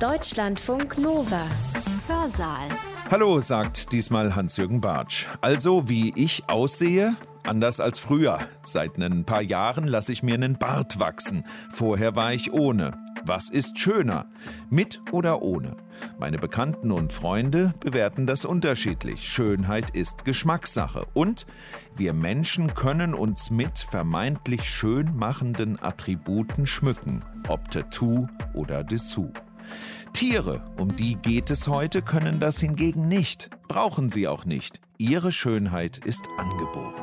Deutschlandfunk Nova. Hörsaal. Hallo, sagt diesmal Hans-Jürgen Bartsch. Also, wie ich aussehe? Anders als früher. Seit ein paar Jahren lasse ich mir einen Bart wachsen. Vorher war ich ohne. Was ist schöner? Mit oder ohne? Meine Bekannten und Freunde bewerten das unterschiedlich. Schönheit ist Geschmackssache. Und wir Menschen können uns mit vermeintlich schön machenden Attributen schmücken, ob Tattoo oder Dessous. Tiere, um die geht es heute, können das hingegen nicht, brauchen sie auch nicht. Ihre Schönheit ist angeboren.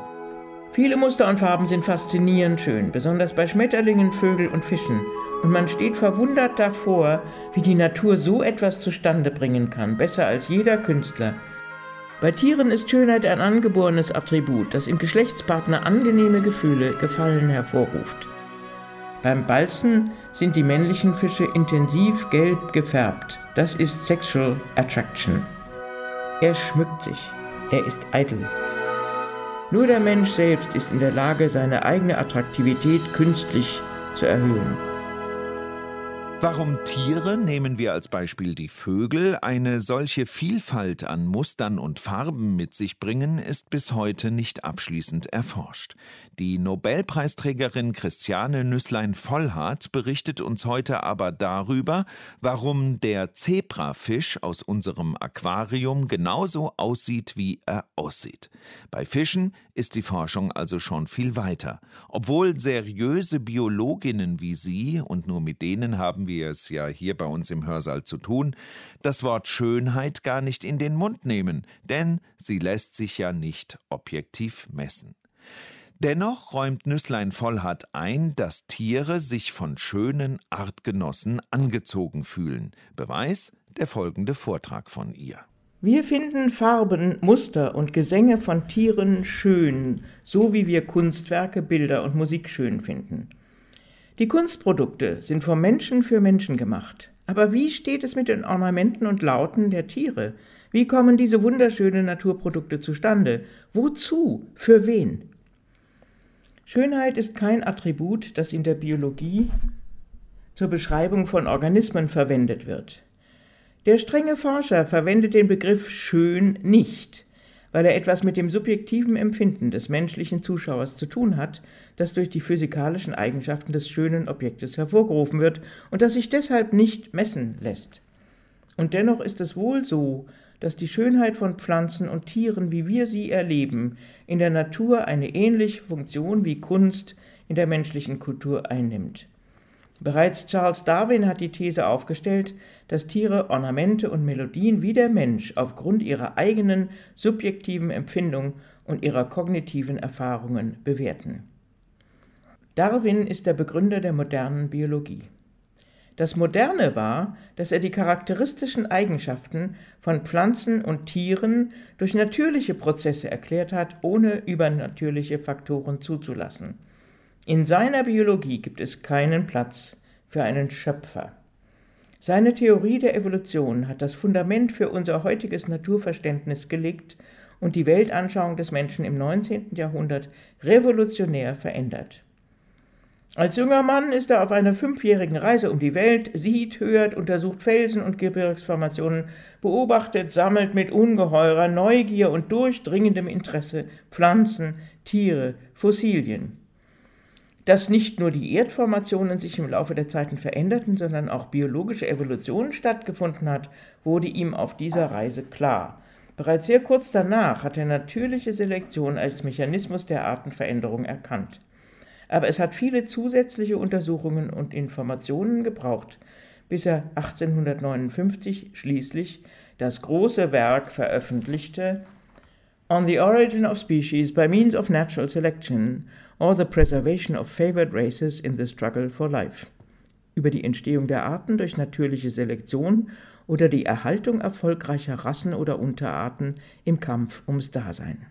Viele Muster und Farben sind faszinierend schön, besonders bei Schmetterlingen, Vögeln und Fischen. Und man steht verwundert davor, wie die Natur so etwas zustande bringen kann, besser als jeder Künstler. Bei Tieren ist Schönheit ein angeborenes Attribut, das im Geschlechtspartner angenehme Gefühle, Gefallen hervorruft. Beim Balzen sind die männlichen Fische intensiv gelb gefärbt. Das ist Sexual Attraction. Er schmückt sich. Er ist eitel. Nur der Mensch selbst ist in der Lage, seine eigene Attraktivität künstlich zu erhöhen. Warum Tiere, nehmen wir als Beispiel die Vögel, eine solche Vielfalt an Mustern und Farben mit sich bringen, ist bis heute nicht abschließend erforscht. Die Nobelpreisträgerin Christiane Nüsslein-Vollhardt berichtet uns heute aber darüber, warum der Zebrafisch aus unserem Aquarium genauso aussieht, wie er aussieht. Bei Fischen ist die Forschung also schon viel weiter. Obwohl seriöse Biologinnen wie Sie, und nur mit denen haben wir wir es ja hier bei uns im Hörsaal zu tun, das Wort Schönheit gar nicht in den Mund nehmen, denn sie lässt sich ja nicht objektiv messen. Dennoch räumt Nüsslein Vollhardt ein, dass Tiere sich von schönen Artgenossen angezogen fühlen. Beweis der folgende Vortrag von ihr. Wir finden Farben, Muster und Gesänge von Tieren schön, so wie wir Kunstwerke, Bilder und Musik schön finden. Die Kunstprodukte sind vom Menschen für Menschen gemacht. Aber wie steht es mit den Ornamenten und Lauten der Tiere? Wie kommen diese wunderschönen Naturprodukte zustande? Wozu? Für wen? Schönheit ist kein Attribut, das in der Biologie zur Beschreibung von Organismen verwendet wird. Der strenge Forscher verwendet den Begriff schön nicht weil er etwas mit dem subjektiven Empfinden des menschlichen Zuschauers zu tun hat, das durch die physikalischen Eigenschaften des schönen Objektes hervorgerufen wird und das sich deshalb nicht messen lässt. Und dennoch ist es wohl so, dass die Schönheit von Pflanzen und Tieren, wie wir sie erleben, in der Natur eine ähnliche Funktion wie Kunst in der menschlichen Kultur einnimmt. Bereits Charles Darwin hat die These aufgestellt, dass Tiere Ornamente und Melodien wie der Mensch aufgrund ihrer eigenen subjektiven Empfindung und ihrer kognitiven Erfahrungen bewerten. Darwin ist der Begründer der modernen Biologie. Das Moderne war, dass er die charakteristischen Eigenschaften von Pflanzen und Tieren durch natürliche Prozesse erklärt hat, ohne übernatürliche Faktoren zuzulassen. In seiner Biologie gibt es keinen Platz für einen Schöpfer. Seine Theorie der Evolution hat das Fundament für unser heutiges Naturverständnis gelegt und die Weltanschauung des Menschen im 19. Jahrhundert revolutionär verändert. Als junger Mann ist er auf einer fünfjährigen Reise um die Welt, sieht, hört, untersucht Felsen und Gebirgsformationen, beobachtet, sammelt mit ungeheurer Neugier und durchdringendem Interesse Pflanzen, Tiere, Fossilien. Dass nicht nur die Erdformationen sich im Laufe der Zeiten veränderten, sondern auch biologische Evolution stattgefunden hat, wurde ihm auf dieser Reise klar. Bereits sehr kurz danach hat er natürliche Selektion als Mechanismus der Artenveränderung erkannt. Aber es hat viele zusätzliche Untersuchungen und Informationen gebraucht, bis er 1859 schließlich das große Werk veröffentlichte On the Origin of Species by Means of Natural Selection or the Preservation of Favored Races in the Struggle for Life über die Entstehung der Arten durch natürliche Selektion oder die Erhaltung erfolgreicher Rassen oder Unterarten im Kampf ums Dasein.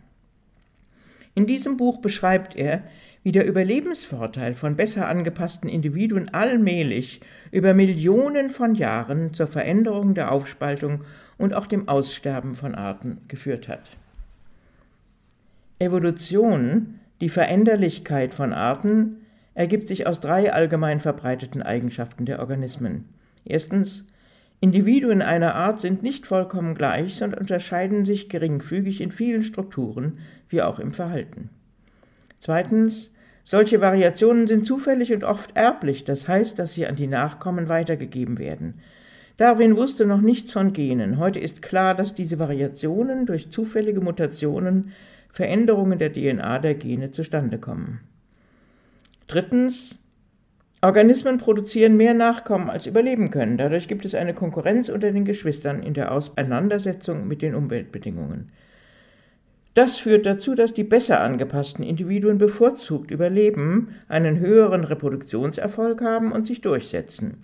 In diesem Buch beschreibt er, wie der Überlebensvorteil von besser angepassten Individuen allmählich über Millionen von Jahren zur Veränderung der Aufspaltung und auch dem Aussterben von Arten geführt hat. Evolution die Veränderlichkeit von Arten ergibt sich aus drei allgemein verbreiteten Eigenschaften der Organismen. Erstens Individuen einer Art sind nicht vollkommen gleich, sondern unterscheiden sich geringfügig in vielen Strukturen, wie auch im Verhalten. Zweitens, solche Variationen sind zufällig und oft erblich, das heißt, dass sie an die Nachkommen weitergegeben werden. Darwin wusste noch nichts von Genen. Heute ist klar, dass diese Variationen durch zufällige Mutationen, Veränderungen der DNA der Gene zustande kommen. Drittens, Organismen produzieren mehr Nachkommen als überleben können. Dadurch gibt es eine Konkurrenz unter den Geschwistern in der Auseinandersetzung mit den Umweltbedingungen. Das führt dazu, dass die besser angepassten Individuen bevorzugt überleben, einen höheren Reproduktionserfolg haben und sich durchsetzen.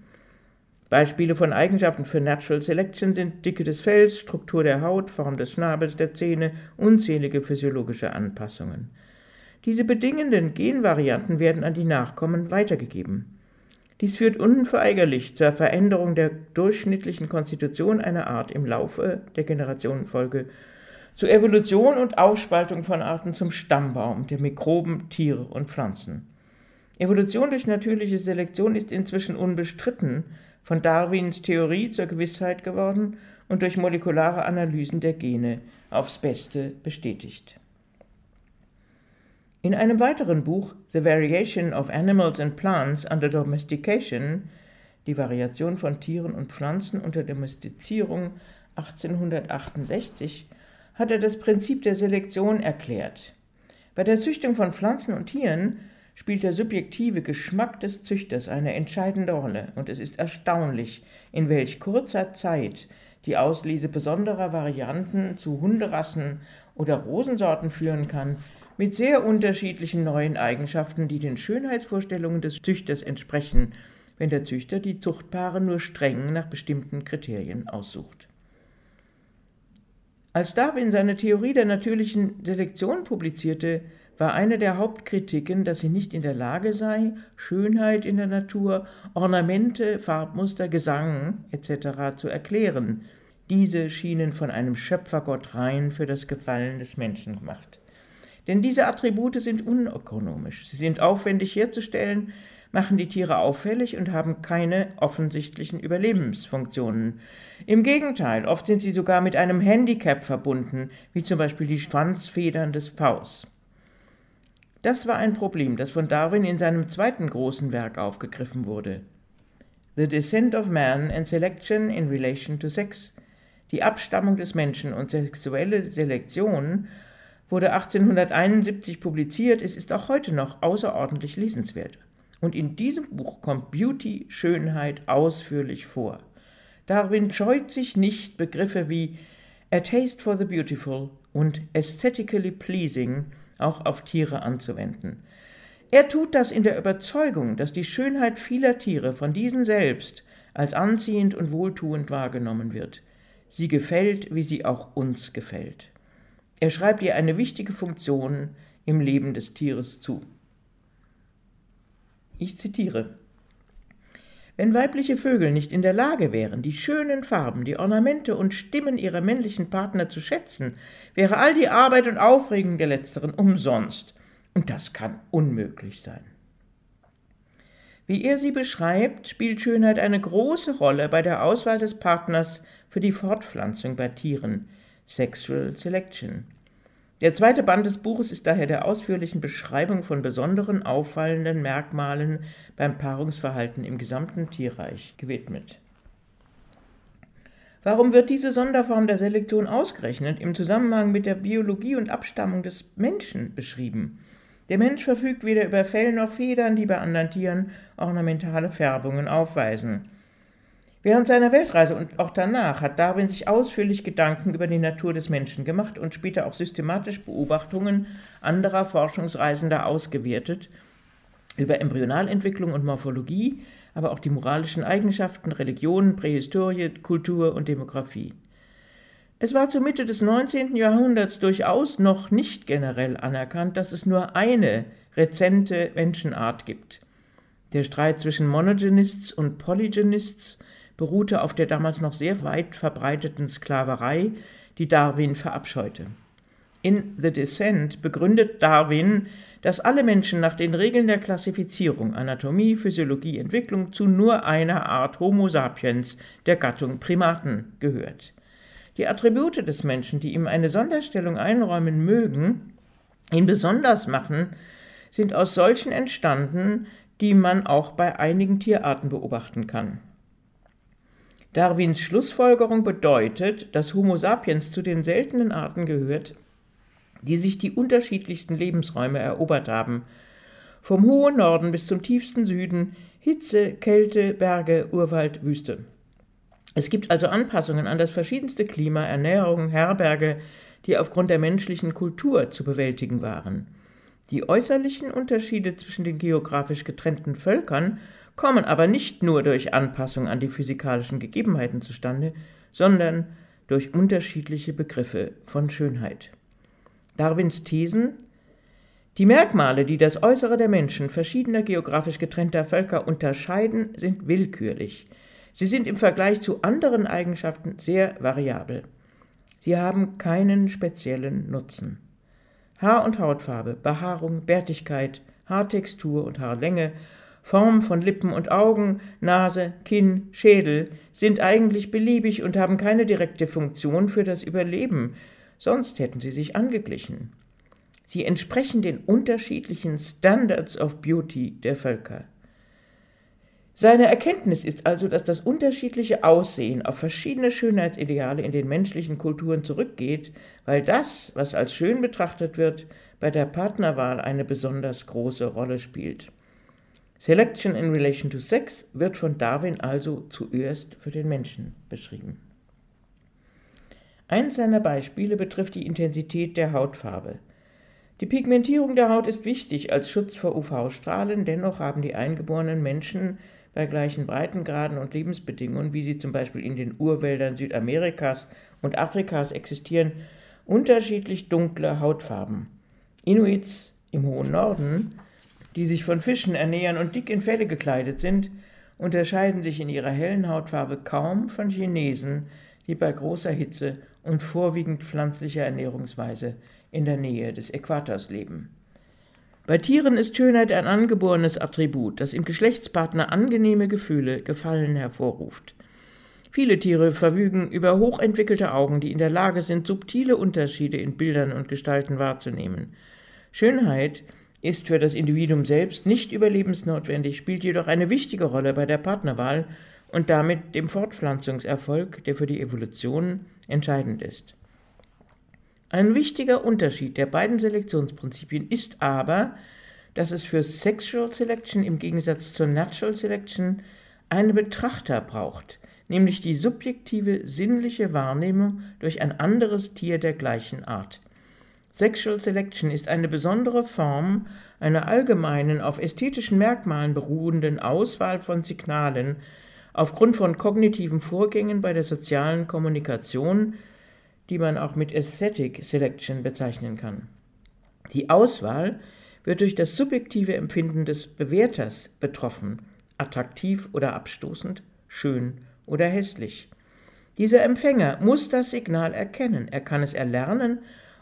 Beispiele von Eigenschaften für Natural Selection sind Dicke des Fells, Struktur der Haut, Form des Schnabels, der Zähne, unzählige physiologische Anpassungen. Diese bedingenden Genvarianten werden an die Nachkommen weitergegeben. Dies führt unverweigerlich zur Veränderung der durchschnittlichen Konstitution einer Art im Laufe der Generationenfolge, zur Evolution und Aufspaltung von Arten zum Stammbaum der Mikroben, Tiere und Pflanzen. Evolution durch natürliche Selektion ist inzwischen unbestritten von Darwins Theorie zur Gewissheit geworden und durch molekulare Analysen der Gene aufs Beste bestätigt. In einem weiteren Buch, The Variation of Animals and Plants under Domestication, die Variation von Tieren und Pflanzen unter Domestizierung 1868, hat er das Prinzip der Selektion erklärt. Bei der Züchtung von Pflanzen und Tieren spielt der subjektive Geschmack des Züchters eine entscheidende Rolle, und es ist erstaunlich, in welch kurzer Zeit die Auslese besonderer Varianten zu Hunderassen oder Rosensorten führen kann, mit sehr unterschiedlichen neuen Eigenschaften, die den Schönheitsvorstellungen des Züchters entsprechen, wenn der Züchter die Zuchtpaare nur streng nach bestimmten Kriterien aussucht. Als Darwin seine Theorie der natürlichen Selektion publizierte, war eine der Hauptkritiken, dass sie nicht in der Lage sei, Schönheit in der Natur, Ornamente, Farbmuster, Gesang etc. zu erklären. Diese schienen von einem Schöpfergott rein für das Gefallen des Menschen gemacht. Denn diese Attribute sind unökonomisch. Sie sind aufwendig herzustellen, machen die Tiere auffällig und haben keine offensichtlichen Überlebensfunktionen. Im Gegenteil, oft sind sie sogar mit einem Handicap verbunden, wie zum Beispiel die Schwanzfedern des Pfaus. Das war ein Problem, das von Darwin in seinem zweiten großen Werk aufgegriffen wurde. The Descent of Man and Selection in Relation to Sex, die Abstammung des Menschen und sexuelle Selektion wurde 1871 publiziert. Es ist auch heute noch außerordentlich lesenswert. Und in diesem Buch kommt Beauty, Schönheit ausführlich vor. Darwin scheut sich nicht, Begriffe wie A Taste for the Beautiful und Aesthetically Pleasing auch auf Tiere anzuwenden. Er tut das in der Überzeugung, dass die Schönheit vieler Tiere von diesen selbst als anziehend und wohltuend wahrgenommen wird. Sie gefällt, wie sie auch uns gefällt. Er schreibt ihr eine wichtige Funktion im Leben des Tieres zu. Ich zitiere Wenn weibliche Vögel nicht in der Lage wären, die schönen Farben, die Ornamente und Stimmen ihrer männlichen Partner zu schätzen, wäre all die Arbeit und Aufregung der letzteren umsonst, und das kann unmöglich sein. Wie er sie beschreibt, spielt Schönheit eine große Rolle bei der Auswahl des Partners für die Fortpflanzung bei Tieren, Sexual Selection. Der zweite Band des Buches ist daher der ausführlichen Beschreibung von besonderen auffallenden Merkmalen beim Paarungsverhalten im gesamten Tierreich gewidmet. Warum wird diese Sonderform der Selektion ausgerechnet im Zusammenhang mit der Biologie und Abstammung des Menschen beschrieben? Der Mensch verfügt weder über Fell noch Federn, die bei anderen Tieren ornamentale Färbungen aufweisen. Während seiner Weltreise und auch danach hat Darwin sich ausführlich Gedanken über die Natur des Menschen gemacht und später auch systematisch Beobachtungen anderer Forschungsreisender ausgewertet über Embryonalentwicklung und Morphologie, aber auch die moralischen Eigenschaften, Religion, Prähistorie, Kultur und Demografie. Es war zur Mitte des 19. Jahrhunderts durchaus noch nicht generell anerkannt, dass es nur eine rezente Menschenart gibt. Der Streit zwischen Monogenists und Polygenists beruhte auf der damals noch sehr weit verbreiteten Sklaverei, die Darwin verabscheute. In The Descent begründet Darwin, dass alle Menschen nach den Regeln der Klassifizierung Anatomie, Physiologie, Entwicklung zu nur einer Art Homo sapiens der Gattung Primaten gehört. Die Attribute des Menschen, die ihm eine Sonderstellung einräumen mögen, ihn besonders machen, sind aus solchen entstanden, die man auch bei einigen Tierarten beobachten kann. Darwins Schlussfolgerung bedeutet, dass Homo sapiens zu den seltenen Arten gehört, die sich die unterschiedlichsten Lebensräume erobert haben, vom hohen Norden bis zum tiefsten Süden, Hitze, Kälte, Berge, Urwald, Wüste. Es gibt also Anpassungen an das verschiedenste Klima, Ernährung, Herberge, die aufgrund der menschlichen Kultur zu bewältigen waren. Die äußerlichen Unterschiede zwischen den geografisch getrennten Völkern kommen aber nicht nur durch Anpassung an die physikalischen Gegebenheiten zustande, sondern durch unterschiedliche Begriffe von Schönheit. Darwins Thesen Die Merkmale, die das Äußere der Menschen verschiedener geografisch getrennter Völker unterscheiden, sind willkürlich. Sie sind im Vergleich zu anderen Eigenschaften sehr variabel. Sie haben keinen speziellen Nutzen. Haar- und Hautfarbe, Behaarung, Bärtigkeit, Haartextur und Haarlänge Form von Lippen und Augen, Nase, Kinn, Schädel sind eigentlich beliebig und haben keine direkte Funktion für das Überleben, sonst hätten sie sich angeglichen. Sie entsprechen den unterschiedlichen Standards of Beauty der Völker. Seine Erkenntnis ist also, dass das unterschiedliche Aussehen auf verschiedene Schönheitsideale in den menschlichen Kulturen zurückgeht, weil das, was als schön betrachtet wird, bei der Partnerwahl eine besonders große Rolle spielt. Selection in relation to sex wird von Darwin also zuerst für den Menschen beschrieben. Eins seiner Beispiele betrifft die Intensität der Hautfarbe. Die Pigmentierung der Haut ist wichtig als Schutz vor UV-Strahlen, dennoch haben die eingeborenen Menschen bei gleichen Breitengraden und Lebensbedingungen, wie sie zum Beispiel in den Urwäldern Südamerikas und Afrikas existieren, unterschiedlich dunkle Hautfarben. Inuits im hohen Norden die sich von Fischen ernähren und dick in Felle gekleidet sind, unterscheiden sich in ihrer hellen Hautfarbe kaum von Chinesen, die bei großer Hitze und vorwiegend pflanzlicher Ernährungsweise in der Nähe des Äquators leben. Bei Tieren ist Schönheit ein angeborenes Attribut, das im Geschlechtspartner angenehme Gefühle, Gefallen hervorruft. Viele Tiere verfügen über hochentwickelte Augen, die in der Lage sind, subtile Unterschiede in Bildern und Gestalten wahrzunehmen. Schönheit ist für das Individuum selbst nicht überlebensnotwendig, spielt jedoch eine wichtige Rolle bei der Partnerwahl und damit dem Fortpflanzungserfolg, der für die Evolution entscheidend ist. Ein wichtiger Unterschied der beiden Selektionsprinzipien ist aber, dass es für Sexual Selection im Gegensatz zur Natural Selection einen Betrachter braucht, nämlich die subjektive sinnliche Wahrnehmung durch ein anderes Tier der gleichen Art. Sexual Selection ist eine besondere Form einer allgemeinen, auf ästhetischen Merkmalen beruhenden Auswahl von Signalen aufgrund von kognitiven Vorgängen bei der sozialen Kommunikation, die man auch mit Aesthetic Selection bezeichnen kann. Die Auswahl wird durch das subjektive Empfinden des Bewerters betroffen, attraktiv oder abstoßend, schön oder hässlich. Dieser Empfänger muss das Signal erkennen, er kann es erlernen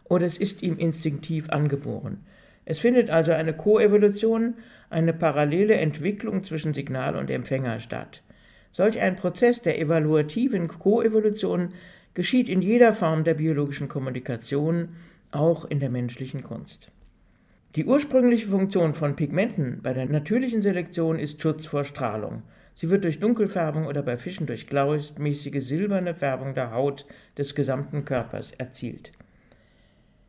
oder es ist ihm instinktiv angeboren. Es findet also eine Koevolution, eine parallele Entwicklung zwischen Signal und Empfänger statt. Solch ein Prozess der evaluativen Koevolution geschieht in jeder Form der biologischen Kommunikation, auch in der menschlichen Kunst. Die ursprüngliche Funktion von Pigmenten bei der natürlichen Selektion ist Schutz vor Strahlung. Sie wird durch Dunkelfärbung oder bei Fischen durch gleichmäßige silberne Färbung der Haut des gesamten Körpers erzielt.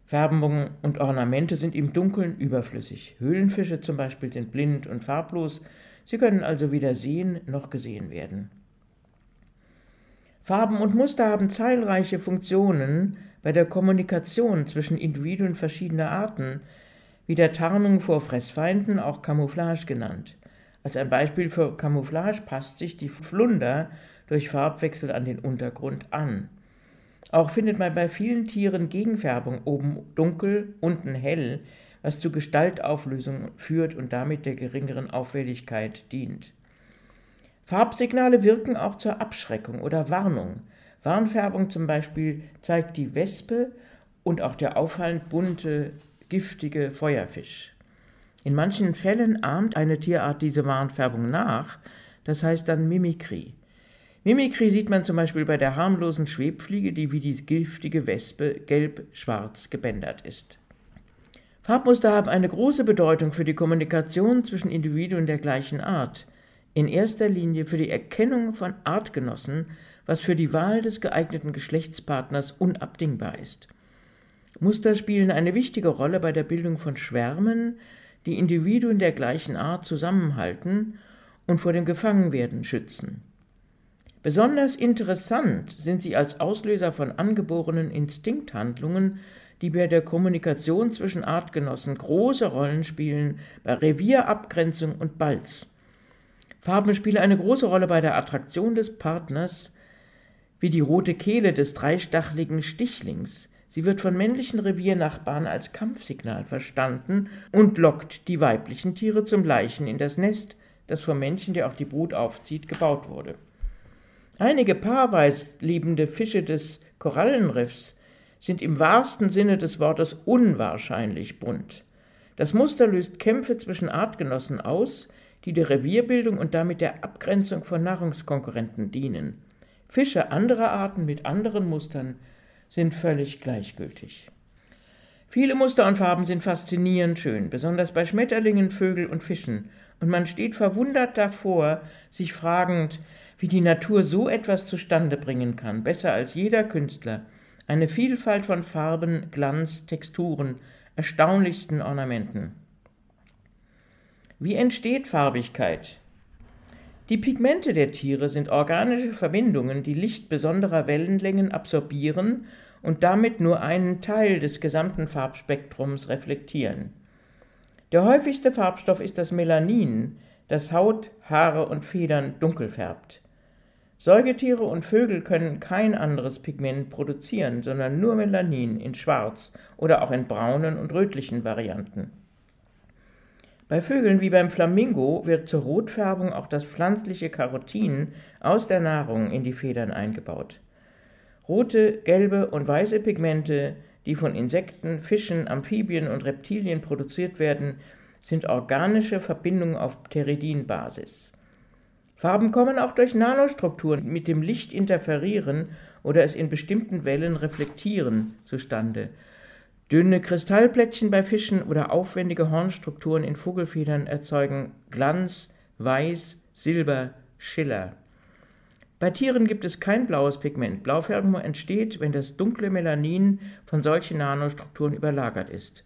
Färbungen und Ornamente sind im Dunkeln überflüssig. Höhlenfische zum Beispiel sind blind und farblos, sie können also weder sehen noch gesehen werden. Farben und Muster haben zahlreiche Funktionen bei der Kommunikation zwischen Individuen verschiedener Arten, wie der Tarnung vor Fressfeinden, auch Camouflage genannt. Als ein Beispiel für Camouflage passt sich die Flunder durch Farbwechsel an den Untergrund an. Auch findet man bei vielen Tieren Gegenfärbung, oben dunkel, unten hell, was zu Gestaltauflösung führt und damit der geringeren Auffälligkeit dient. Farbsignale wirken auch zur Abschreckung oder Warnung. Warnfärbung zum Beispiel zeigt die Wespe und auch der auffallend bunte, giftige Feuerfisch. In manchen Fällen ahmt eine Tierart diese Warnfärbung nach, das heißt dann Mimikrie. Mimikrie sieht man zum Beispiel bei der harmlosen Schwebfliege, die wie die giftige Wespe gelb-schwarz gebändert ist. Farbmuster haben eine große Bedeutung für die Kommunikation zwischen Individuen der gleichen Art, in erster Linie für die Erkennung von Artgenossen, was für die Wahl des geeigneten Geschlechtspartners unabdingbar ist. Muster spielen eine wichtige Rolle bei der Bildung von Schwärmen, die Individuen der gleichen Art zusammenhalten und vor dem Gefangenwerden schützen. Besonders interessant sind sie als Auslöser von angeborenen Instinkthandlungen, die bei der Kommunikation zwischen Artgenossen große Rollen spielen, bei Revierabgrenzung und Balz. Farben spielen eine große Rolle bei der Attraktion des Partners, wie die rote Kehle des dreistachligen Stichlings, Sie wird von männlichen Reviernachbarn als Kampfsignal verstanden und lockt die weiblichen Tiere zum Leichen in das Nest, das vom Männchen, der auch die Brut aufzieht, gebaut wurde. Einige paarweis lebende Fische des Korallenriffs sind im wahrsten Sinne des Wortes unwahrscheinlich bunt. Das Muster löst Kämpfe zwischen Artgenossen aus, die der Revierbildung und damit der Abgrenzung von Nahrungskonkurrenten dienen. Fische anderer Arten mit anderen Mustern sind völlig gleichgültig. Viele Muster und Farben sind faszinierend schön, besonders bei Schmetterlingen, Vögeln und Fischen, und man steht verwundert davor, sich fragend, wie die Natur so etwas zustande bringen kann, besser als jeder Künstler, eine Vielfalt von Farben, Glanz, Texturen, erstaunlichsten Ornamenten. Wie entsteht Farbigkeit? Die Pigmente der Tiere sind organische Verbindungen, die Licht besonderer Wellenlängen absorbieren und damit nur einen Teil des gesamten Farbspektrums reflektieren. Der häufigste Farbstoff ist das Melanin, das Haut, Haare und Federn dunkel färbt. Säugetiere und Vögel können kein anderes Pigment produzieren, sondern nur Melanin in schwarz oder auch in braunen und rötlichen Varianten. Bei Vögeln wie beim Flamingo wird zur Rotfärbung auch das pflanzliche Carotin aus der Nahrung in die Federn eingebaut. Rote, gelbe und weiße Pigmente, die von Insekten, Fischen, Amphibien und Reptilien produziert werden, sind organische Verbindungen auf Pteridinbasis. Farben kommen auch durch Nanostrukturen, mit dem Licht interferieren oder es in bestimmten Wellen reflektieren, zustande Dünne Kristallplättchen bei Fischen oder aufwendige Hornstrukturen in Vogelfedern erzeugen Glanz, Weiß, Silber, Schiller. Bei Tieren gibt es kein blaues Pigment. Blaufärbung entsteht, wenn das dunkle Melanin von solchen Nanostrukturen überlagert ist.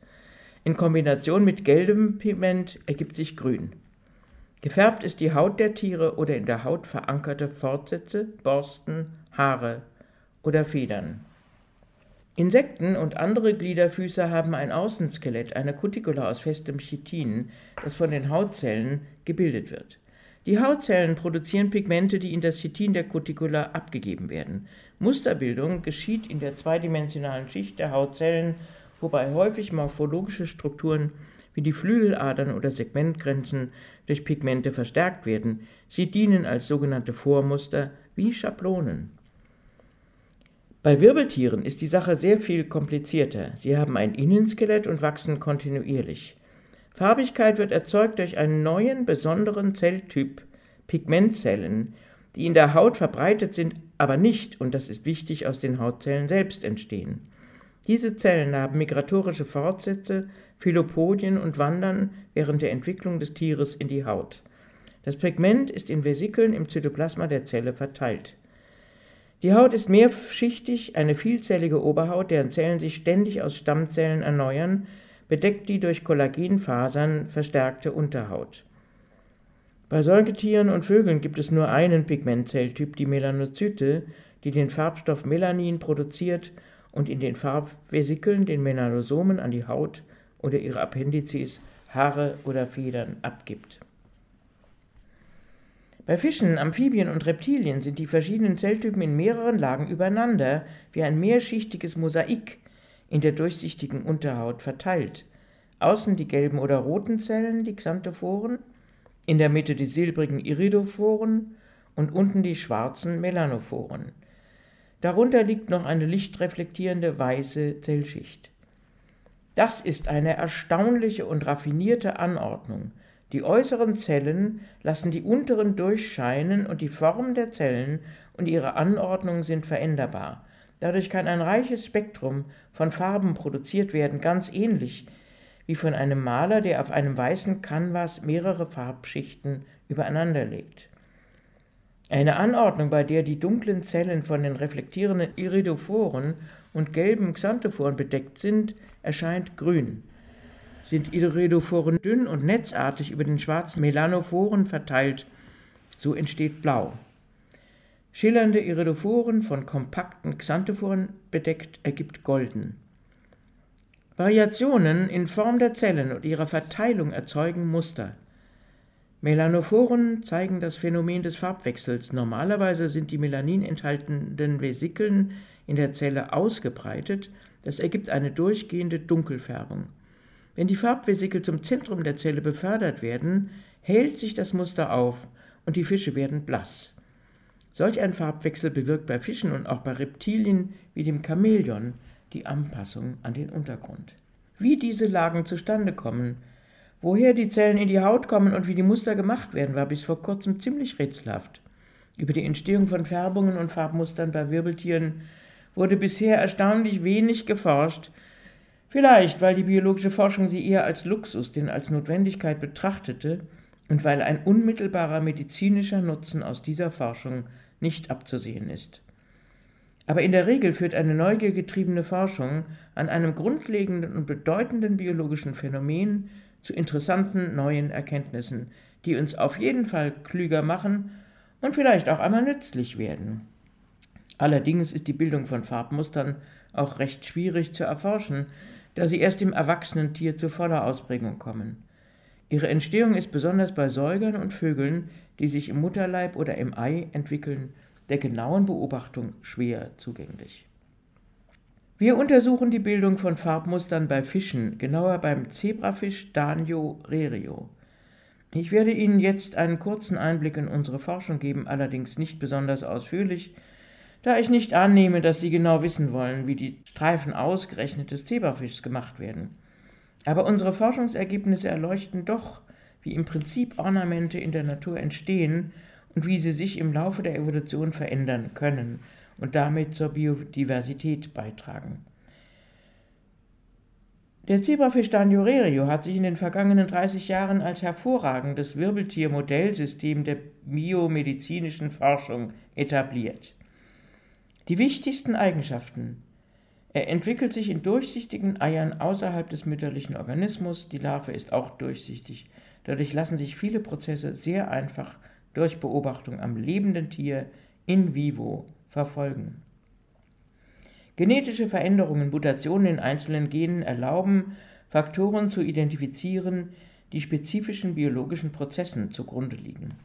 In Kombination mit gelbem Pigment ergibt sich Grün. Gefärbt ist die Haut der Tiere oder in der Haut verankerte Fortsätze, Borsten, Haare oder Federn. Insekten und andere Gliederfüßer haben ein Außenskelett, eine Cuticula aus festem Chitin, das von den Hautzellen gebildet wird. Die Hautzellen produzieren Pigmente, die in das Chitin der Cuticula abgegeben werden. Musterbildung geschieht in der zweidimensionalen Schicht der Hautzellen, wobei häufig morphologische Strukturen wie die Flügeladern oder Segmentgrenzen durch Pigmente verstärkt werden. Sie dienen als sogenannte Vormuster wie Schablonen. Bei Wirbeltieren ist die Sache sehr viel komplizierter. Sie haben ein Innenskelett und wachsen kontinuierlich. Farbigkeit wird erzeugt durch einen neuen, besonderen Zelltyp, Pigmentzellen, die in der Haut verbreitet sind, aber nicht, und das ist wichtig, aus den Hautzellen selbst entstehen. Diese Zellen haben migratorische Fortsätze, Philopodien und wandern während der Entwicklung des Tieres in die Haut. Das Pigment ist in Vesikeln im Zytoplasma der Zelle verteilt. Die Haut ist mehrschichtig, eine vielzellige Oberhaut, deren Zellen sich ständig aus Stammzellen erneuern, bedeckt die durch Kollagenfasern verstärkte Unterhaut. Bei Säugetieren und Vögeln gibt es nur einen Pigmentzelltyp, die Melanozyte, die den Farbstoff Melanin produziert und in den Farbvesikeln den Melanosomen an die Haut oder ihre Appendizes, Haare oder Federn abgibt. Bei Fischen, Amphibien und Reptilien sind die verschiedenen Zelltypen in mehreren Lagen übereinander, wie ein mehrschichtiges Mosaik, in der durchsichtigen Unterhaut verteilt. Außen die gelben oder roten Zellen, die Xanthophoren, in der Mitte die silbrigen Iridophoren und unten die schwarzen Melanophoren. Darunter liegt noch eine lichtreflektierende weiße Zellschicht. Das ist eine erstaunliche und raffinierte Anordnung. Die äußeren Zellen lassen die unteren durchscheinen und die Form der Zellen und ihre Anordnung sind veränderbar. Dadurch kann ein reiches Spektrum von Farben produziert werden, ganz ähnlich wie von einem Maler, der auf einem weißen Kanvas mehrere Farbschichten übereinanderlegt. Eine Anordnung, bei der die dunklen Zellen von den reflektierenden Iridophoren und gelben Xanthophoren bedeckt sind, erscheint grün. Sind Iridophoren dünn und netzartig über den schwarzen Melanophoren verteilt, so entsteht blau. Schillernde Iridophoren von kompakten Xanthophoren bedeckt ergibt golden. Variationen in Form der Zellen und ihrer Verteilung erzeugen Muster. Melanophoren zeigen das Phänomen des Farbwechsels. Normalerweise sind die Melanin enthaltenden Vesikeln in der Zelle ausgebreitet, das ergibt eine durchgehende Dunkelfärbung. Wenn die Farbvesikel zum Zentrum der Zelle befördert werden, hält sich das Muster auf und die Fische werden blass. Solch ein Farbwechsel bewirkt bei Fischen und auch bei Reptilien wie dem Chamäleon die Anpassung an den Untergrund. Wie diese Lagen zustande kommen, woher die Zellen in die Haut kommen und wie die Muster gemacht werden, war bis vor kurzem ziemlich rätselhaft. Über die Entstehung von Färbungen und Farbmustern bei Wirbeltieren wurde bisher erstaunlich wenig geforscht, vielleicht weil die biologische Forschung sie eher als Luxus denn als Notwendigkeit betrachtete und weil ein unmittelbarer medizinischer Nutzen aus dieser Forschung nicht abzusehen ist. Aber in der Regel führt eine neugiergetriebene Forschung an einem grundlegenden und bedeutenden biologischen Phänomen zu interessanten neuen Erkenntnissen, die uns auf jeden Fall klüger machen und vielleicht auch einmal nützlich werden. Allerdings ist die Bildung von Farbmustern auch recht schwierig zu erforschen, da sie erst im erwachsenen Tier zu voller Ausprägung kommen. Ihre Entstehung ist besonders bei Säugern und Vögeln, die sich im Mutterleib oder im Ei entwickeln, der genauen Beobachtung schwer zugänglich. Wir untersuchen die Bildung von Farbmustern bei Fischen, genauer beim Zebrafisch Danio rerio. Ich werde Ihnen jetzt einen kurzen Einblick in unsere Forschung geben, allerdings nicht besonders ausführlich, da ich nicht annehme, dass Sie genau wissen wollen, wie die Streifen ausgerechnet des Zebrafischs gemacht werden. Aber unsere Forschungsergebnisse erleuchten doch, wie im Prinzip Ornamente in der Natur entstehen und wie sie sich im Laufe der Evolution verändern können und damit zur Biodiversität beitragen. Der Zebrafisch Daniorerio hat sich in den vergangenen 30 Jahren als hervorragendes Wirbeltiermodellsystem der biomedizinischen Forschung etabliert. Die wichtigsten Eigenschaften. Er entwickelt sich in durchsichtigen Eiern außerhalb des mütterlichen Organismus, die Larve ist auch durchsichtig. Dadurch lassen sich viele Prozesse sehr einfach durch Beobachtung am lebenden Tier in vivo verfolgen. Genetische Veränderungen, Mutationen in einzelnen Genen erlauben, Faktoren zu identifizieren, die spezifischen biologischen Prozessen zugrunde liegen.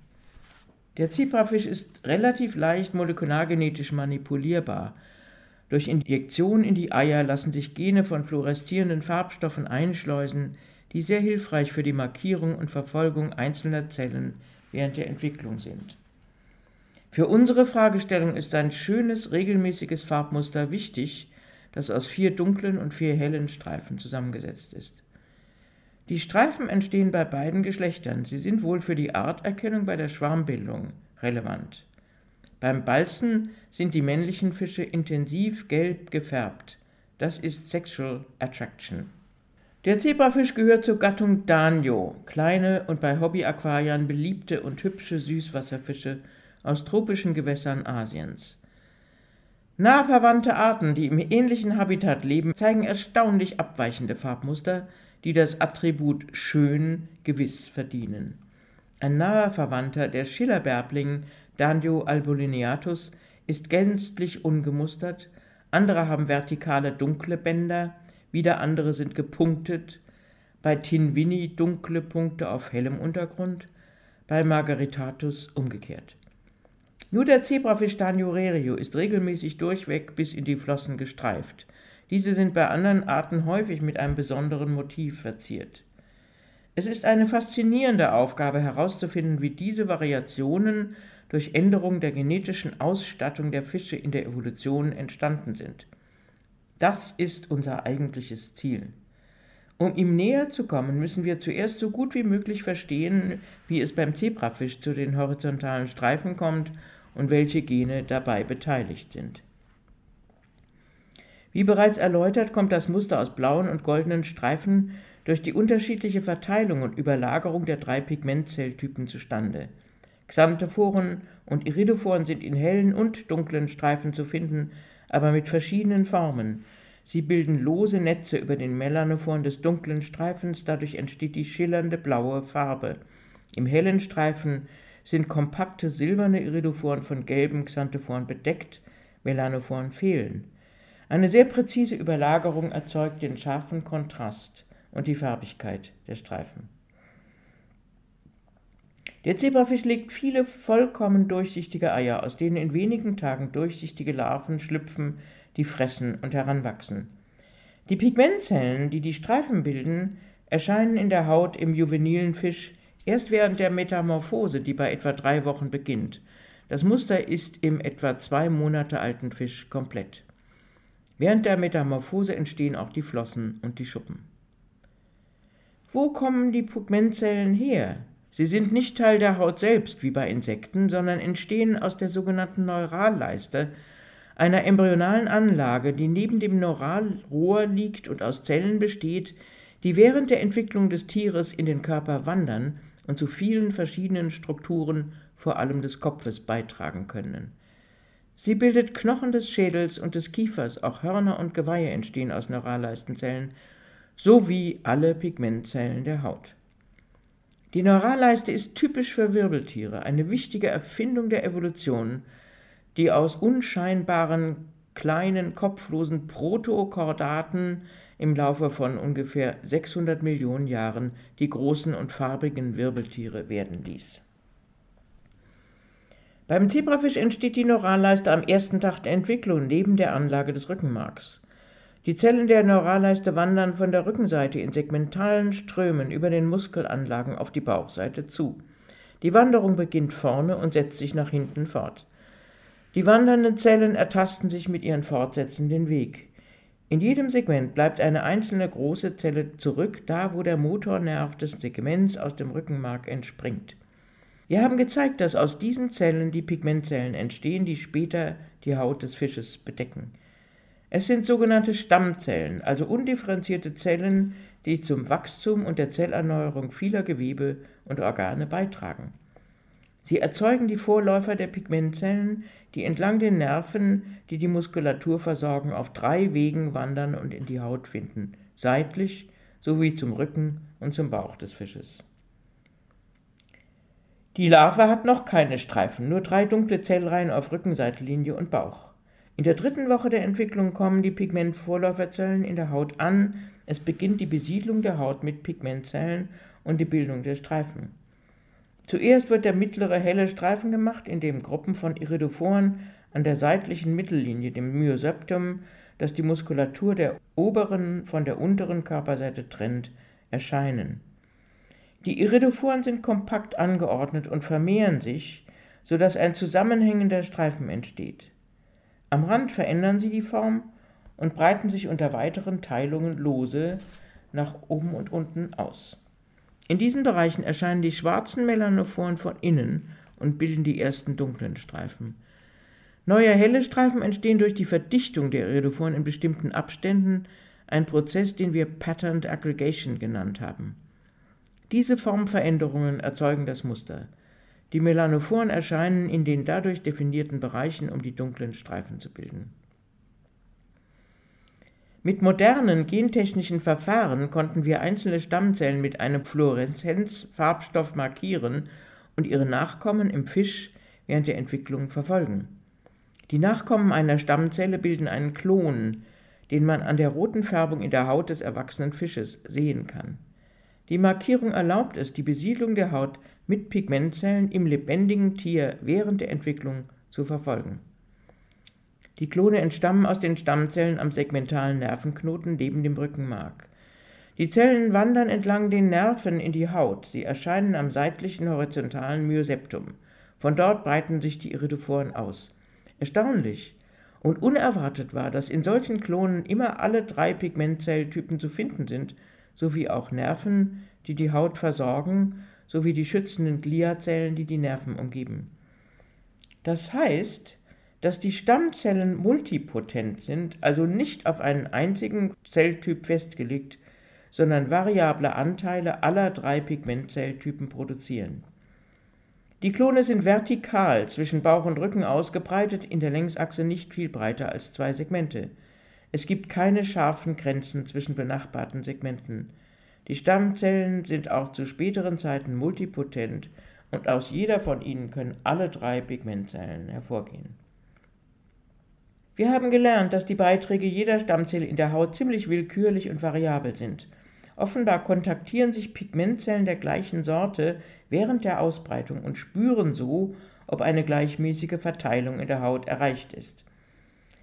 Der Zebrafisch ist relativ leicht molekulargenetisch manipulierbar. Durch Injektion in die Eier lassen sich Gene von fluoreszierenden Farbstoffen einschleusen, die sehr hilfreich für die Markierung und Verfolgung einzelner Zellen während der Entwicklung sind. Für unsere Fragestellung ist ein schönes, regelmäßiges Farbmuster wichtig, das aus vier dunklen und vier hellen Streifen zusammengesetzt ist. Die Streifen entstehen bei beiden Geschlechtern. Sie sind wohl für die Arterkennung bei der Schwarmbildung relevant. Beim Balzen sind die männlichen Fische intensiv gelb gefärbt. Das ist Sexual Attraction. Der Zebrafisch gehört zur Gattung Danio, kleine und bei Hobbyaquarien beliebte und hübsche Süßwasserfische aus tropischen Gewässern Asiens. Nah verwandte Arten, die im ähnlichen Habitat leben, zeigen erstaunlich abweichende Farbmuster, die das Attribut schön gewiss verdienen. Ein naher Verwandter der Schillerbärbling Danio albolineatus ist gänzlich ungemustert, andere haben vertikale dunkle Bänder, wieder andere sind gepunktet, bei Tinvini dunkle Punkte auf hellem Untergrund, bei Margaritatus umgekehrt. Nur der Zebrafisch Danio rerio ist regelmäßig durchweg bis in die Flossen gestreift. Diese sind bei anderen Arten häufig mit einem besonderen Motiv verziert. Es ist eine faszinierende Aufgabe herauszufinden, wie diese Variationen durch Änderung der genetischen Ausstattung der Fische in der Evolution entstanden sind. Das ist unser eigentliches Ziel. Um ihm näher zu kommen, müssen wir zuerst so gut wie möglich verstehen, wie es beim Zebrafisch zu den horizontalen Streifen kommt und welche Gene dabei beteiligt sind. Wie bereits erläutert, kommt das Muster aus blauen und goldenen Streifen durch die unterschiedliche Verteilung und Überlagerung der drei Pigmentzelltypen zustande. Xanthophoren und Iridophoren sind in hellen und dunklen Streifen zu finden, aber mit verschiedenen Formen. Sie bilden lose Netze über den Melanophoren des dunklen Streifens, dadurch entsteht die schillernde blaue Farbe. Im hellen Streifen sind kompakte silberne Iridophoren von gelben Xanthophoren bedeckt, Melanophoren fehlen. Eine sehr präzise Überlagerung erzeugt den scharfen Kontrast und die Farbigkeit der Streifen. Der Zebrafisch legt viele vollkommen durchsichtige Eier, aus denen in wenigen Tagen durchsichtige Larven schlüpfen, die fressen und heranwachsen. Die Pigmentzellen, die die Streifen bilden, erscheinen in der Haut im juvenilen Fisch erst während der Metamorphose, die bei etwa drei Wochen beginnt. Das Muster ist im etwa zwei Monate alten Fisch komplett. Während der Metamorphose entstehen auch die Flossen und die Schuppen. Wo kommen die Pigmentzellen her? Sie sind nicht Teil der Haut selbst wie bei Insekten, sondern entstehen aus der sogenannten Neuralleiste, einer embryonalen Anlage, die neben dem Neuralrohr liegt und aus Zellen besteht, die während der Entwicklung des Tieres in den Körper wandern und zu vielen verschiedenen Strukturen, vor allem des Kopfes, beitragen können. Sie bildet Knochen des Schädels und des Kiefers, auch Hörner und Geweihe entstehen aus Neuralleistenzellen, sowie alle Pigmentzellen der Haut. Die Neuralleiste ist typisch für Wirbeltiere, eine wichtige Erfindung der Evolution, die aus unscheinbaren kleinen kopflosen Protokordaten im Laufe von ungefähr 600 Millionen Jahren die großen und farbigen Wirbeltiere werden ließ. Beim Zebrafisch entsteht die Neuralleiste am ersten Tag der Entwicklung neben der Anlage des Rückenmarks. Die Zellen der Neuralleiste wandern von der Rückenseite in segmentalen Strömen über den Muskelanlagen auf die Bauchseite zu. Die Wanderung beginnt vorne und setzt sich nach hinten fort. Die wandernden Zellen ertasten sich mit ihren Fortsätzen den Weg. In jedem Segment bleibt eine einzelne große Zelle zurück, da wo der Motornerv des Segments aus dem Rückenmark entspringt. Wir haben gezeigt, dass aus diesen Zellen die Pigmentzellen entstehen, die später die Haut des Fisches bedecken. Es sind sogenannte Stammzellen, also undifferenzierte Zellen, die zum Wachstum und der Zellerneuerung vieler Gewebe und Organe beitragen. Sie erzeugen die Vorläufer der Pigmentzellen, die entlang den Nerven, die die Muskulatur versorgen, auf drei Wegen wandern und in die Haut finden, seitlich sowie zum Rücken und zum Bauch des Fisches. Die Larve hat noch keine Streifen, nur drei dunkle Zellreihen auf Rückenseitenlinie und Bauch. In der dritten Woche der Entwicklung kommen die Pigmentvorläuferzellen in der Haut an. Es beginnt die Besiedlung der Haut mit Pigmentzellen und die Bildung der Streifen. Zuerst wird der mittlere helle Streifen gemacht, in dem Gruppen von Iridophoren an der seitlichen Mittellinie, dem Myoseptum, das die Muskulatur der oberen von der unteren Körperseite trennt, erscheinen. Die Iridophoren sind kompakt angeordnet und vermehren sich, so dass ein zusammenhängender Streifen entsteht. Am Rand verändern sie die Form und breiten sich unter weiteren Teilungen lose nach oben und unten aus. In diesen Bereichen erscheinen die schwarzen Melanophoren von innen und bilden die ersten dunklen Streifen. Neue helle Streifen entstehen durch die Verdichtung der Iridophoren in bestimmten Abständen, ein Prozess, den wir Patterned Aggregation genannt haben. Diese Formveränderungen erzeugen das Muster. Die Melanophoren erscheinen in den dadurch definierten Bereichen, um die dunklen Streifen zu bilden. Mit modernen gentechnischen Verfahren konnten wir einzelne Stammzellen mit einem Fluoreszenzfarbstoff markieren und ihre Nachkommen im Fisch während der Entwicklung verfolgen. Die Nachkommen einer Stammzelle bilden einen Klon, den man an der roten Färbung in der Haut des erwachsenen Fisches sehen kann. Die Markierung erlaubt es, die Besiedlung der Haut mit Pigmentzellen im lebendigen Tier während der Entwicklung zu verfolgen. Die Klone entstammen aus den Stammzellen am segmentalen Nervenknoten neben dem Rückenmark. Die Zellen wandern entlang den Nerven in die Haut. Sie erscheinen am seitlichen horizontalen Myoseptum. Von dort breiten sich die Iridophoren aus. Erstaunlich und unerwartet war, dass in solchen Klonen immer alle drei Pigmentzelltypen zu finden sind, sowie auch Nerven, die die Haut versorgen, sowie die schützenden Gliazellen, die die Nerven umgeben. Das heißt, dass die Stammzellen multipotent sind, also nicht auf einen einzigen Zelltyp festgelegt, sondern variable Anteile aller drei Pigmentzelltypen produzieren. Die Klone sind vertikal zwischen Bauch und Rücken ausgebreitet, in der Längsachse nicht viel breiter als zwei Segmente. Es gibt keine scharfen Grenzen zwischen benachbarten Segmenten. Die Stammzellen sind auch zu späteren Zeiten multipotent und aus jeder von ihnen können alle drei Pigmentzellen hervorgehen. Wir haben gelernt, dass die Beiträge jeder Stammzelle in der Haut ziemlich willkürlich und variabel sind. Offenbar kontaktieren sich Pigmentzellen der gleichen Sorte während der Ausbreitung und spüren so, ob eine gleichmäßige Verteilung in der Haut erreicht ist.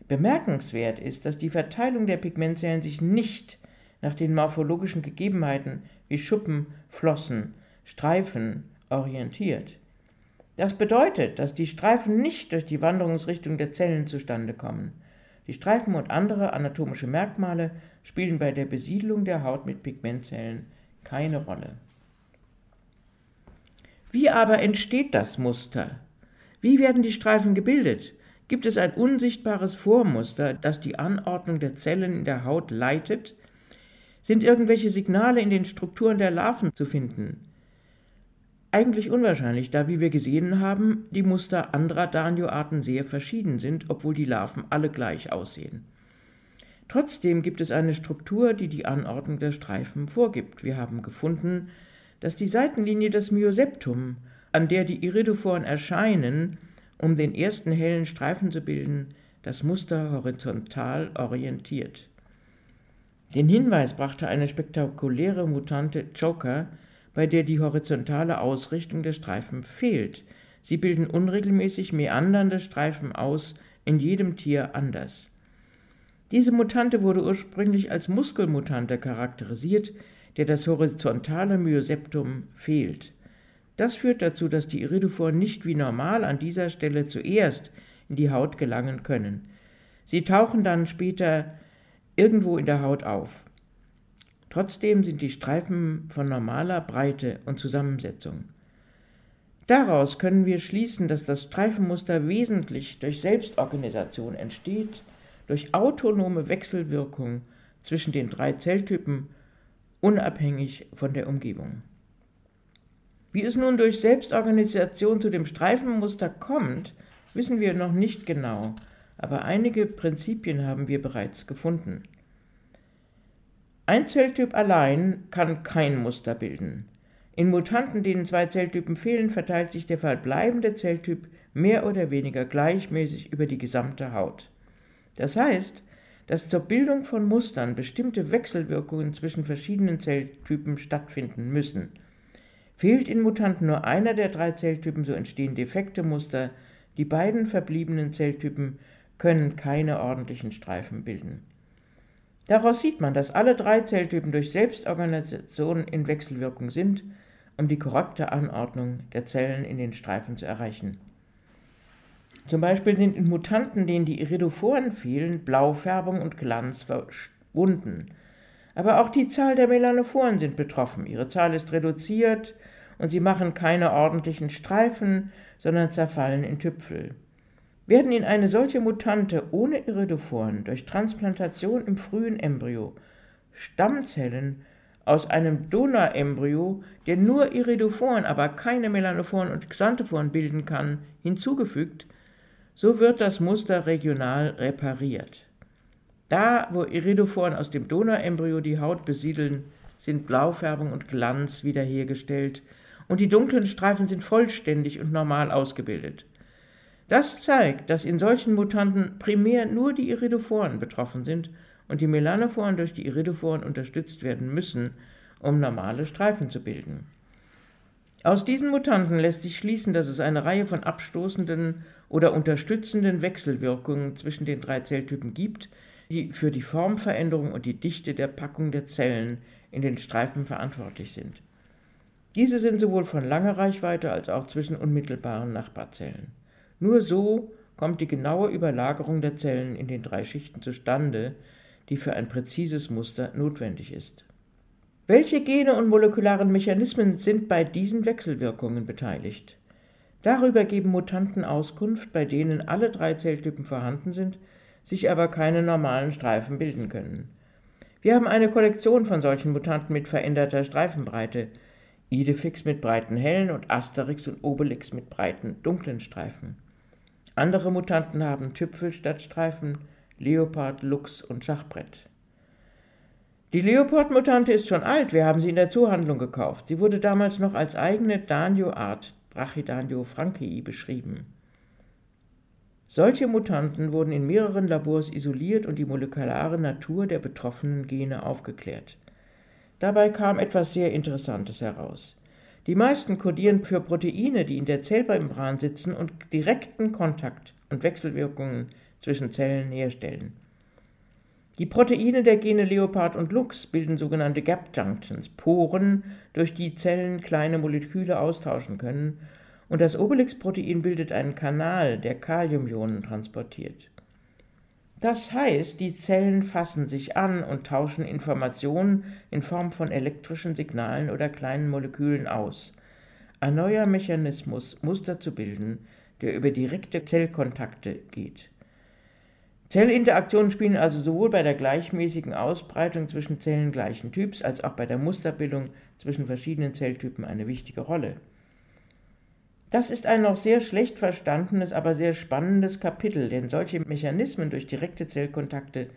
Bemerkenswert ist, dass die Verteilung der Pigmentzellen sich nicht nach den morphologischen Gegebenheiten wie Schuppen, Flossen, Streifen orientiert. Das bedeutet, dass die Streifen nicht durch die Wanderungsrichtung der Zellen zustande kommen. Die Streifen und andere anatomische Merkmale spielen bei der Besiedlung der Haut mit Pigmentzellen keine Rolle. Wie aber entsteht das Muster? Wie werden die Streifen gebildet? Gibt es ein unsichtbares Vormuster, das die Anordnung der Zellen in der Haut leitet? Sind irgendwelche Signale in den Strukturen der Larven zu finden? Eigentlich unwahrscheinlich, da, wie wir gesehen haben, die Muster anderer Danio-Arten sehr verschieden sind, obwohl die Larven alle gleich aussehen. Trotzdem gibt es eine Struktur, die die Anordnung der Streifen vorgibt. Wir haben gefunden, dass die Seitenlinie des Myoseptum, an der die Iridophoren erscheinen, um den ersten hellen Streifen zu bilden, das Muster horizontal orientiert. Den Hinweis brachte eine spektakuläre Mutante Joker, bei der die horizontale Ausrichtung der Streifen fehlt. Sie bilden unregelmäßig meandernde Streifen aus, in jedem Tier anders. Diese Mutante wurde ursprünglich als Muskelmutante charakterisiert, der das horizontale Myoseptum fehlt. Das führt dazu, dass die Iridophoren nicht wie normal an dieser Stelle zuerst in die Haut gelangen können. Sie tauchen dann später irgendwo in der Haut auf. Trotzdem sind die Streifen von normaler Breite und Zusammensetzung. Daraus können wir schließen, dass das Streifenmuster wesentlich durch Selbstorganisation entsteht, durch autonome Wechselwirkung zwischen den drei Zelltypen, unabhängig von der Umgebung. Wie es nun durch Selbstorganisation zu dem Streifenmuster kommt, wissen wir noch nicht genau, aber einige Prinzipien haben wir bereits gefunden. Ein Zelltyp allein kann kein Muster bilden. In Mutanten, denen zwei Zelltypen fehlen, verteilt sich der verbleibende Zelltyp mehr oder weniger gleichmäßig über die gesamte Haut. Das heißt, dass zur Bildung von Mustern bestimmte Wechselwirkungen zwischen verschiedenen Zelltypen stattfinden müssen. Fehlt in Mutanten nur einer der drei Zelltypen, so entstehen defekte Muster. Die beiden verbliebenen Zelltypen können keine ordentlichen Streifen bilden. Daraus sieht man, dass alle drei Zelltypen durch Selbstorganisation in Wechselwirkung sind, um die korrekte Anordnung der Zellen in den Streifen zu erreichen. Zum Beispiel sind in Mutanten, denen die Iridophoren fehlen, Blaufärbung und Glanz verschwunden. Aber auch die Zahl der Melanophoren sind betroffen. Ihre Zahl ist reduziert und sie machen keine ordentlichen Streifen, sondern zerfallen in Tüpfel. Werden in eine solche Mutante ohne Iridophoren durch Transplantation im frühen Embryo Stammzellen aus einem Donorembryo, der nur Iridophoren, aber keine Melanophoren und Xanthophoren bilden kann, hinzugefügt, so wird das Muster regional repariert. Da, wo Iridophoren aus dem Donorembryo die Haut besiedeln, sind Blaufärbung und Glanz wiederhergestellt und die dunklen Streifen sind vollständig und normal ausgebildet. Das zeigt, dass in solchen Mutanten primär nur die Iridophoren betroffen sind und die Melanophoren durch die Iridophoren unterstützt werden müssen, um normale Streifen zu bilden. Aus diesen Mutanten lässt sich schließen, dass es eine Reihe von abstoßenden oder unterstützenden Wechselwirkungen zwischen den drei Zelltypen gibt, die für die Formveränderung und die Dichte der Packung der Zellen in den Streifen verantwortlich sind. Diese sind sowohl von langer Reichweite als auch zwischen unmittelbaren Nachbarzellen. Nur so kommt die genaue Überlagerung der Zellen in den drei Schichten zustande, die für ein präzises Muster notwendig ist. Welche Gene und molekularen Mechanismen sind bei diesen Wechselwirkungen beteiligt? Darüber geben Mutanten Auskunft, bei denen alle drei Zelltypen vorhanden sind, sich aber keine normalen Streifen bilden können. Wir haben eine Kollektion von solchen Mutanten mit veränderter Streifenbreite, Idefix mit breiten hellen und Asterix und Obelix mit breiten dunklen Streifen. Andere Mutanten haben Tüpfel statt Streifen, Leopard, Luchs und Schachbrett. Die Leopard-Mutante ist schon alt, wir haben sie in der Zuhandlung gekauft. Sie wurde damals noch als eigene Danio-Art, Brachydanio frankii, beschrieben. Solche Mutanten wurden in mehreren Labors isoliert und die molekulare Natur der betroffenen Gene aufgeklärt. Dabei kam etwas sehr Interessantes heraus. Die meisten kodieren für Proteine, die in der Zellmembran sitzen und direkten Kontakt und Wechselwirkungen zwischen Zellen herstellen. Die Proteine der Gene Leopard und Lux bilden sogenannte Gap Junctions, Poren, durch die Zellen kleine Moleküle austauschen können, und das Obelix-Protein bildet einen Kanal, der Kaliumionen transportiert. Das heißt, die Zellen fassen sich an und tauschen Informationen in Form von elektrischen Signalen oder kleinen Molekülen aus. Ein neuer Mechanismus, Muster zu bilden, der über direkte Zellkontakte geht. Zellinteraktionen spielen also sowohl bei der gleichmäßigen Ausbreitung zwischen Zellen gleichen Typs als auch bei der Musterbildung zwischen verschiedenen Zelltypen eine wichtige Rolle. Das ist ein noch sehr schlecht verstandenes, aber sehr spannendes Kapitel, denn solche Mechanismen durch direkte Zellkontakte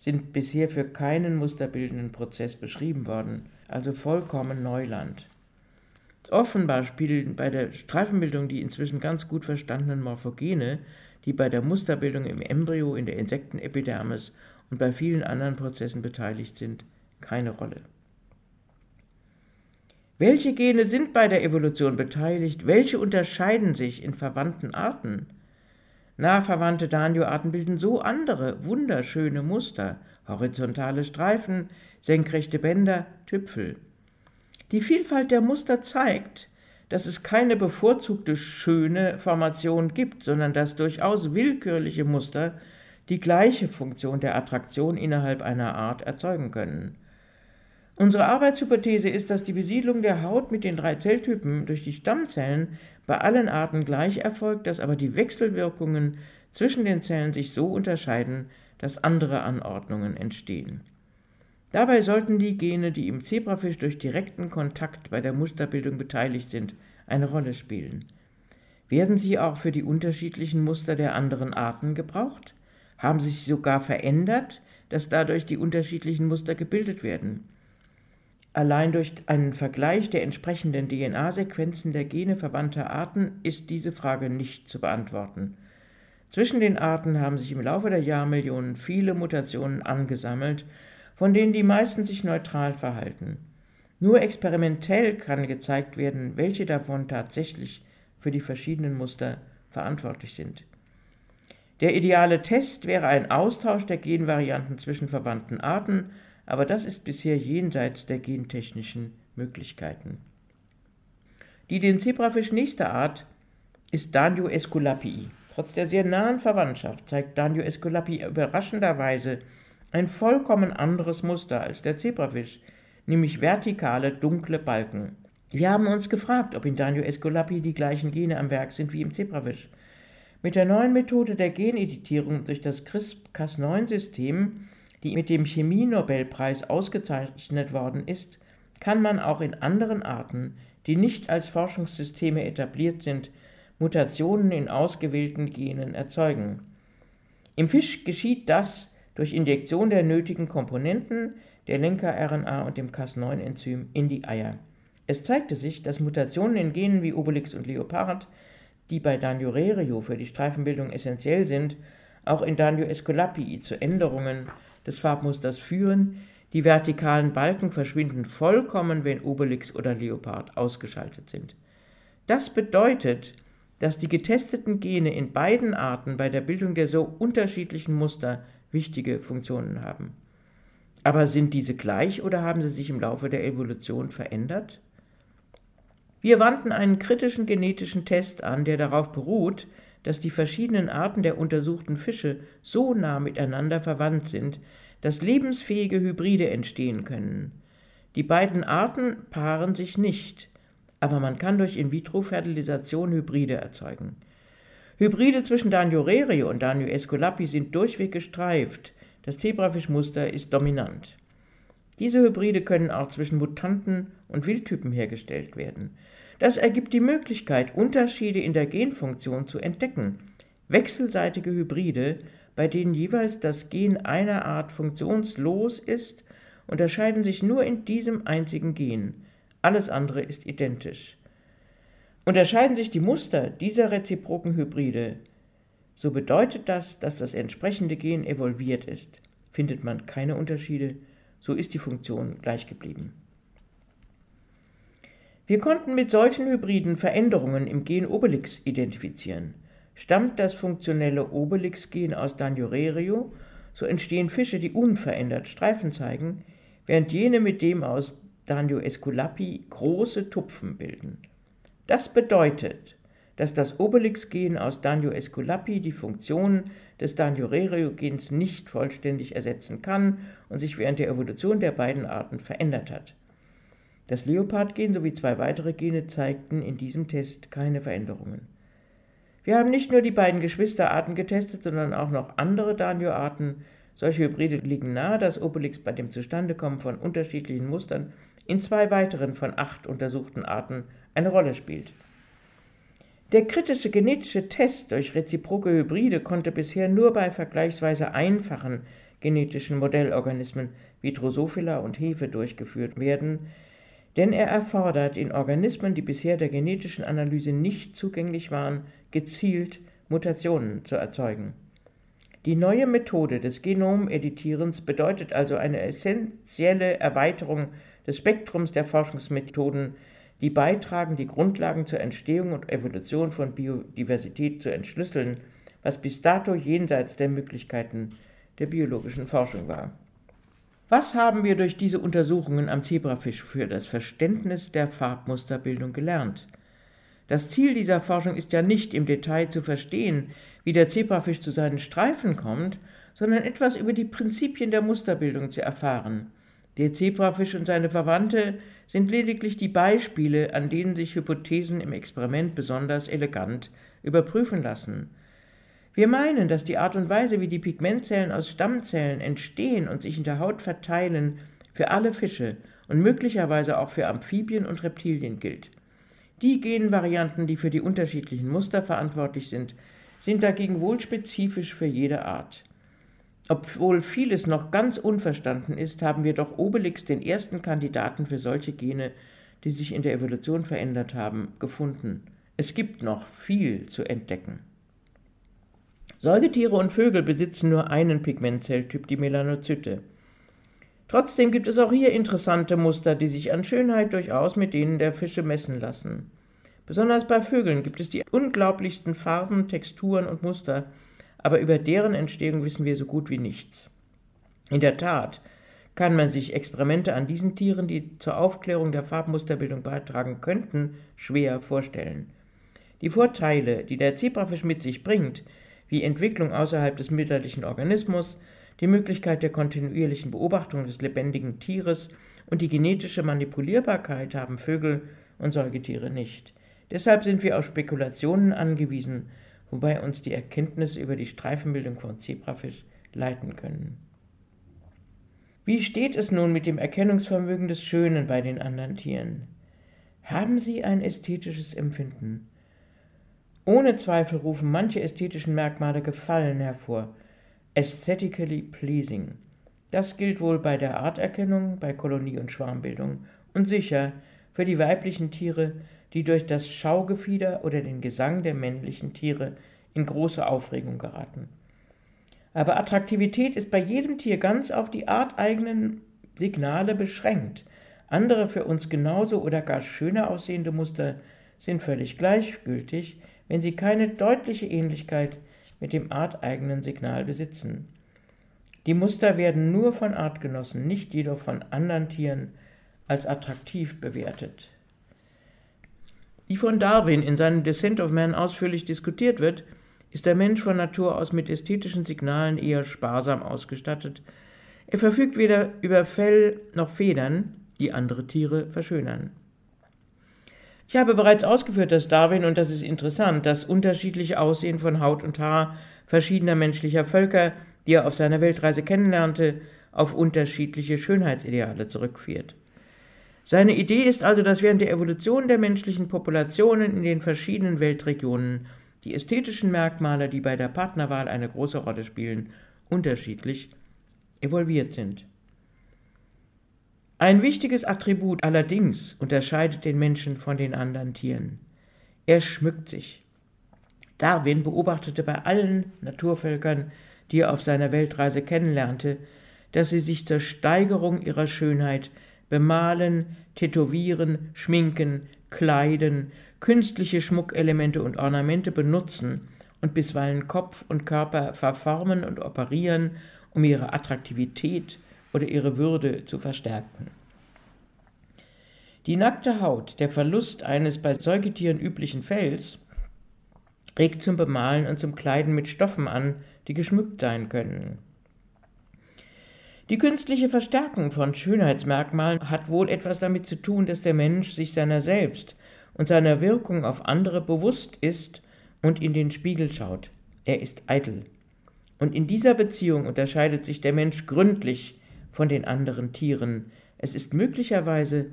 sind bisher für keinen musterbildenden Prozess beschrieben worden, also vollkommen Neuland. Offenbar spielen bei der Streifenbildung die inzwischen ganz gut verstandenen Morphogene, die bei der Musterbildung im Embryo, in der Insektenepidermis und bei vielen anderen Prozessen beteiligt sind, keine Rolle. Welche Gene sind bei der Evolution beteiligt? Welche unterscheiden sich in verwandten Arten? Nah verwandte Danio-Arten bilden so andere, wunderschöne Muster, horizontale Streifen, senkrechte Bänder, Tüpfel. Die Vielfalt der Muster zeigt, dass es keine bevorzugte schöne Formation gibt, sondern dass durchaus willkürliche Muster die gleiche Funktion der Attraktion innerhalb einer Art erzeugen können. Unsere Arbeitshypothese ist, dass die Besiedlung der Haut mit den drei Zelltypen durch die Stammzellen bei allen Arten gleich erfolgt, dass aber die Wechselwirkungen zwischen den Zellen sich so unterscheiden, dass andere Anordnungen entstehen. Dabei sollten die Gene, die im Zebrafisch durch direkten Kontakt bei der Musterbildung beteiligt sind, eine Rolle spielen. Werden sie auch für die unterschiedlichen Muster der anderen Arten gebraucht? Haben sie sich sogar verändert, dass dadurch die unterschiedlichen Muster gebildet werden? Allein durch einen Vergleich der entsprechenden DNA-Sequenzen der Gene verwandter Arten ist diese Frage nicht zu beantworten. Zwischen den Arten haben sich im Laufe der Jahrmillionen viele Mutationen angesammelt, von denen die meisten sich neutral verhalten. Nur experimentell kann gezeigt werden, welche davon tatsächlich für die verschiedenen Muster verantwortlich sind. Der ideale Test wäre ein Austausch der Genvarianten zwischen verwandten Arten, aber das ist bisher jenseits der gentechnischen Möglichkeiten. Die den Zebrafisch nächste Art ist Danio esculapii. Trotz der sehr nahen Verwandtschaft zeigt Danio esculapii überraschenderweise ein vollkommen anderes Muster als der Zebrafisch, nämlich vertikale, dunkle Balken. Wir haben uns gefragt, ob in Danio esculapii die gleichen Gene am Werk sind wie im Zebrafisch. Mit der neuen Methode der Geneditierung durch das CRISP-Cas9-System die mit dem Chemie-Nobelpreis ausgezeichnet worden ist, kann man auch in anderen Arten, die nicht als Forschungssysteme etabliert sind, Mutationen in ausgewählten Genen erzeugen. Im Fisch geschieht das durch Injektion der nötigen Komponenten, der Lenker-RNA und dem Cas9-Enzym in die Eier. Es zeigte sich, dass Mutationen in Genen wie Obelix und Leopard, die bei Danio für die Streifenbildung essentiell sind, auch in Danio esculapii zu Änderungen des Farbmusters führen. Die vertikalen Balken verschwinden vollkommen, wenn Obelix oder Leopard ausgeschaltet sind. Das bedeutet, dass die getesteten Gene in beiden Arten bei der Bildung der so unterschiedlichen Muster wichtige Funktionen haben. Aber sind diese gleich oder haben sie sich im Laufe der Evolution verändert? Wir wandten einen kritischen genetischen Test an, der darauf beruht, dass die verschiedenen Arten der untersuchten Fische so nah miteinander verwandt sind, dass lebensfähige Hybride entstehen können. Die beiden Arten paaren sich nicht, aber man kann durch In-vitro-Fertilisation Hybride erzeugen. Hybride zwischen Danio rerio und Danio esculapi sind durchweg gestreift. Das Zebrafischmuster ist dominant. Diese Hybride können auch zwischen Mutanten und Wildtypen hergestellt werden. Das ergibt die Möglichkeit, Unterschiede in der Genfunktion zu entdecken. Wechselseitige Hybride, bei denen jeweils das Gen einer Art funktionslos ist, unterscheiden sich nur in diesem einzigen Gen. Alles andere ist identisch. Unterscheiden sich die Muster dieser reziproken Hybride, so bedeutet das, dass das entsprechende Gen evolviert ist. Findet man keine Unterschiede, so ist die Funktion gleich geblieben. Wir konnten mit solchen Hybriden Veränderungen im Gen Obelix identifizieren. Stammt das funktionelle Obelix-Gen aus Daniorerio, so entstehen Fische, die unverändert Streifen zeigen, während jene mit dem aus Danio esculapi große Tupfen bilden. Das bedeutet, dass das Obelix-Gen aus Danio esculapi die Funktion des Danio-Rerio-Gens nicht vollständig ersetzen kann und sich während der Evolution der beiden Arten verändert hat. Das Leopard-Gen sowie zwei weitere Gene zeigten in diesem Test keine Veränderungen. Wir haben nicht nur die beiden Geschwisterarten getestet, sondern auch noch andere Danio-Arten. Solche Hybride liegen nahe, dass Obelix bei dem Zustandekommen von unterschiedlichen Mustern in zwei weiteren von acht untersuchten Arten eine Rolle spielt. Der kritische genetische Test durch reziproke Hybride konnte bisher nur bei vergleichsweise einfachen genetischen Modellorganismen wie Drosophila und Hefe durchgeführt werden, denn er erfordert in Organismen, die bisher der genetischen Analyse nicht zugänglich waren, gezielt Mutationen zu erzeugen. Die neue Methode des Genomeditierens bedeutet also eine essentielle Erweiterung des Spektrums der Forschungsmethoden, die beitragen, die Grundlagen zur Entstehung und Evolution von Biodiversität zu entschlüsseln, was bis dato jenseits der Möglichkeiten der biologischen Forschung war. Was haben wir durch diese Untersuchungen am Zebrafisch für das Verständnis der Farbmusterbildung gelernt? Das Ziel dieser Forschung ist ja nicht im Detail zu verstehen, wie der Zebrafisch zu seinen Streifen kommt, sondern etwas über die Prinzipien der Musterbildung zu erfahren. Der Zebrafisch und seine Verwandte sind lediglich die Beispiele, an denen sich Hypothesen im Experiment besonders elegant überprüfen lassen. Wir meinen, dass die Art und Weise, wie die Pigmentzellen aus Stammzellen entstehen und sich in der Haut verteilen, für alle Fische und möglicherweise auch für Amphibien und Reptilien gilt. Die Genvarianten, die für die unterschiedlichen Muster verantwortlich sind, sind dagegen wohl spezifisch für jede Art. Obwohl vieles noch ganz unverstanden ist, haben wir doch Obelix den ersten Kandidaten für solche Gene, die sich in der Evolution verändert haben, gefunden. Es gibt noch viel zu entdecken. Säugetiere und Vögel besitzen nur einen Pigmentzelltyp, die Melanozyte. Trotzdem gibt es auch hier interessante Muster, die sich an Schönheit durchaus mit denen der Fische messen lassen. Besonders bei Vögeln gibt es die unglaublichsten Farben, Texturen und Muster, aber über deren Entstehung wissen wir so gut wie nichts. In der Tat kann man sich Experimente an diesen Tieren, die zur Aufklärung der Farbmusterbildung beitragen könnten, schwer vorstellen. Die Vorteile, die der Zebrafisch mit sich bringt, wie Entwicklung außerhalb des mütterlichen Organismus, die Möglichkeit der kontinuierlichen Beobachtung des lebendigen Tieres und die genetische Manipulierbarkeit haben Vögel und Säugetiere nicht. Deshalb sind wir auf Spekulationen angewiesen, wobei uns die Erkenntnisse über die Streifenbildung von Zebrafisch leiten können. Wie steht es nun mit dem Erkennungsvermögen des Schönen bei den anderen Tieren? Haben sie ein ästhetisches Empfinden? Ohne Zweifel rufen manche ästhetischen Merkmale Gefallen hervor. Aesthetically pleasing. Das gilt wohl bei der Arterkennung, bei Kolonie- und Schwarmbildung und sicher für die weiblichen Tiere, die durch das Schaugefieder oder den Gesang der männlichen Tiere in große Aufregung geraten. Aber Attraktivität ist bei jedem Tier ganz auf die arteigenen Signale beschränkt. Andere für uns genauso oder gar schöner aussehende Muster sind völlig gleichgültig, wenn sie keine deutliche Ähnlichkeit mit dem arteigenen Signal besitzen. Die Muster werden nur von Artgenossen, nicht jedoch von anderen Tieren als attraktiv bewertet. Wie von Darwin in seinem Descent of Man ausführlich diskutiert wird, ist der Mensch von Natur aus mit ästhetischen Signalen eher sparsam ausgestattet. Er verfügt weder über Fell noch Federn, die andere Tiere verschönern. Ich habe bereits ausgeführt, dass Darwin, und das ist interessant, das unterschiedliche Aussehen von Haut und Haar verschiedener menschlicher Völker, die er auf seiner Weltreise kennenlernte, auf unterschiedliche Schönheitsideale zurückführt. Seine Idee ist also, dass während der Evolution der menschlichen Populationen in den verschiedenen Weltregionen die ästhetischen Merkmale, die bei der Partnerwahl eine große Rolle spielen, unterschiedlich evolviert sind. Ein wichtiges Attribut allerdings unterscheidet den Menschen von den anderen Tieren. Er schmückt sich. Darwin beobachtete bei allen Naturvölkern, die er auf seiner Weltreise kennenlernte, dass sie sich zur Steigerung ihrer Schönheit bemalen, tätowieren, schminken, kleiden, künstliche Schmuckelemente und Ornamente benutzen und bisweilen Kopf und Körper verformen und operieren, um ihre Attraktivität oder ihre Würde zu verstärken. Die nackte Haut, der Verlust eines bei Säugetieren üblichen Fells, regt zum Bemalen und zum Kleiden mit Stoffen an, die geschmückt sein können. Die künstliche Verstärkung von Schönheitsmerkmalen hat wohl etwas damit zu tun, dass der Mensch sich seiner selbst und seiner Wirkung auf andere bewusst ist und in den Spiegel schaut. Er ist eitel. Und in dieser Beziehung unterscheidet sich der Mensch gründlich von den anderen Tieren. Es ist möglicherweise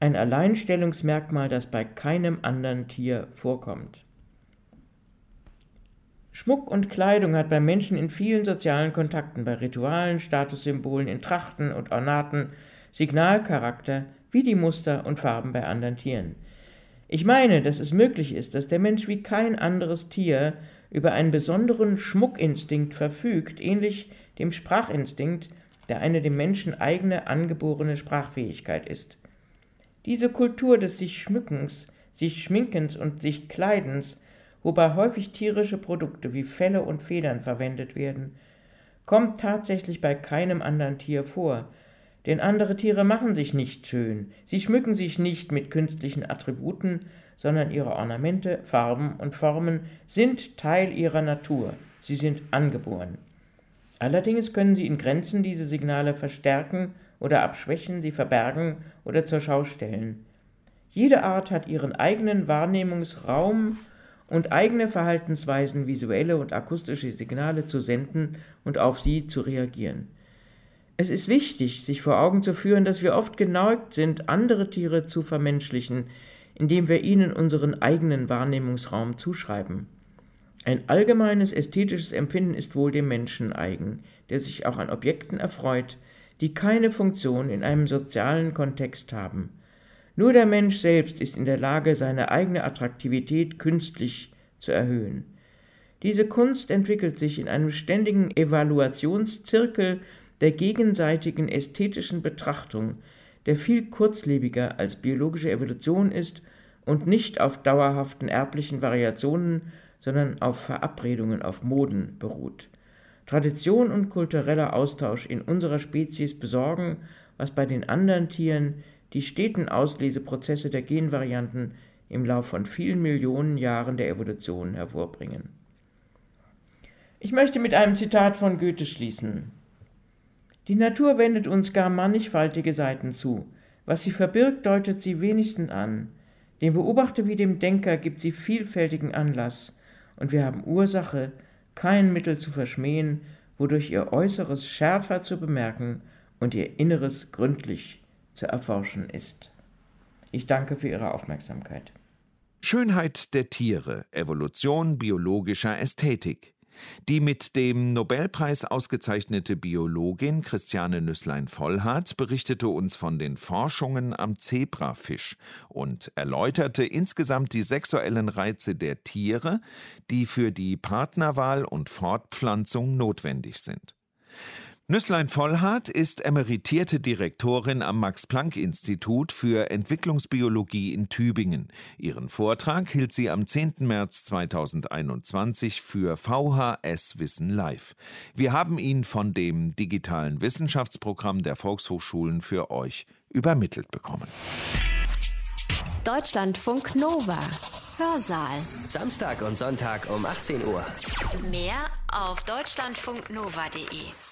ein Alleinstellungsmerkmal, das bei keinem anderen Tier vorkommt. Schmuck und Kleidung hat beim Menschen in vielen sozialen Kontakten, bei Ritualen, Statussymbolen, in Trachten und Ornaten Signalcharakter wie die Muster und Farben bei anderen Tieren. Ich meine, dass es möglich ist, dass der Mensch wie kein anderes Tier über einen besonderen Schmuckinstinkt verfügt, ähnlich dem Sprachinstinkt, der eine dem Menschen eigene angeborene Sprachfähigkeit ist. Diese Kultur des sich Schmückens, sich Schminkens und sich Kleidens, wobei häufig tierische Produkte wie Felle und Federn verwendet werden, kommt tatsächlich bei keinem anderen Tier vor, denn andere Tiere machen sich nicht schön, sie schmücken sich nicht mit künstlichen Attributen, sondern ihre Ornamente, Farben und Formen sind Teil ihrer Natur, sie sind angeboren. Allerdings können sie in Grenzen diese Signale verstärken oder abschwächen, sie verbergen oder zur Schau stellen. Jede Art hat ihren eigenen Wahrnehmungsraum und eigene Verhaltensweisen, visuelle und akustische Signale zu senden und auf sie zu reagieren. Es ist wichtig, sich vor Augen zu führen, dass wir oft geneigt sind, andere Tiere zu vermenschlichen, indem wir ihnen unseren eigenen Wahrnehmungsraum zuschreiben. Ein allgemeines ästhetisches Empfinden ist wohl dem Menschen eigen, der sich auch an Objekten erfreut, die keine Funktion in einem sozialen Kontext haben. Nur der Mensch selbst ist in der Lage, seine eigene Attraktivität künstlich zu erhöhen. Diese Kunst entwickelt sich in einem ständigen Evaluationszirkel der gegenseitigen ästhetischen Betrachtung, der viel kurzlebiger als biologische Evolution ist und nicht auf dauerhaften erblichen Variationen, sondern auf Verabredungen, auf Moden beruht. Tradition und kultureller Austausch in unserer Spezies besorgen, was bei den anderen Tieren die steten Ausleseprozesse der Genvarianten im Lauf von vielen Millionen Jahren der Evolution hervorbringen. Ich möchte mit einem Zitat von Goethe schließen. Die Natur wendet uns gar mannigfaltige Seiten zu. Was sie verbirgt, deutet sie wenigstens an. Dem Beobachter wie dem Denker gibt sie vielfältigen Anlass, und wir haben Ursache, kein Mittel zu verschmähen, wodurch ihr Äußeres schärfer zu bemerken und ihr Inneres gründlich zu erforschen ist. Ich danke für Ihre Aufmerksamkeit. Schönheit der Tiere, Evolution biologischer Ästhetik. Die mit dem Nobelpreis ausgezeichnete Biologin Christiane Nüsslein-Vollhardt berichtete uns von den Forschungen am Zebrafisch und erläuterte insgesamt die sexuellen Reize der Tiere, die für die Partnerwahl und Fortpflanzung notwendig sind. Nüsslein Vollhardt ist emeritierte Direktorin am Max-Planck-Institut für Entwicklungsbiologie in Tübingen. Ihren Vortrag hielt sie am 10. März 2021 für VHS Wissen Live. Wir haben ihn von dem digitalen Wissenschaftsprogramm der Volkshochschulen für euch übermittelt bekommen. Deutschlandfunk Nova. Hörsaal. Samstag und Sonntag um 18 Uhr. Mehr auf deutschlandfunknova.de.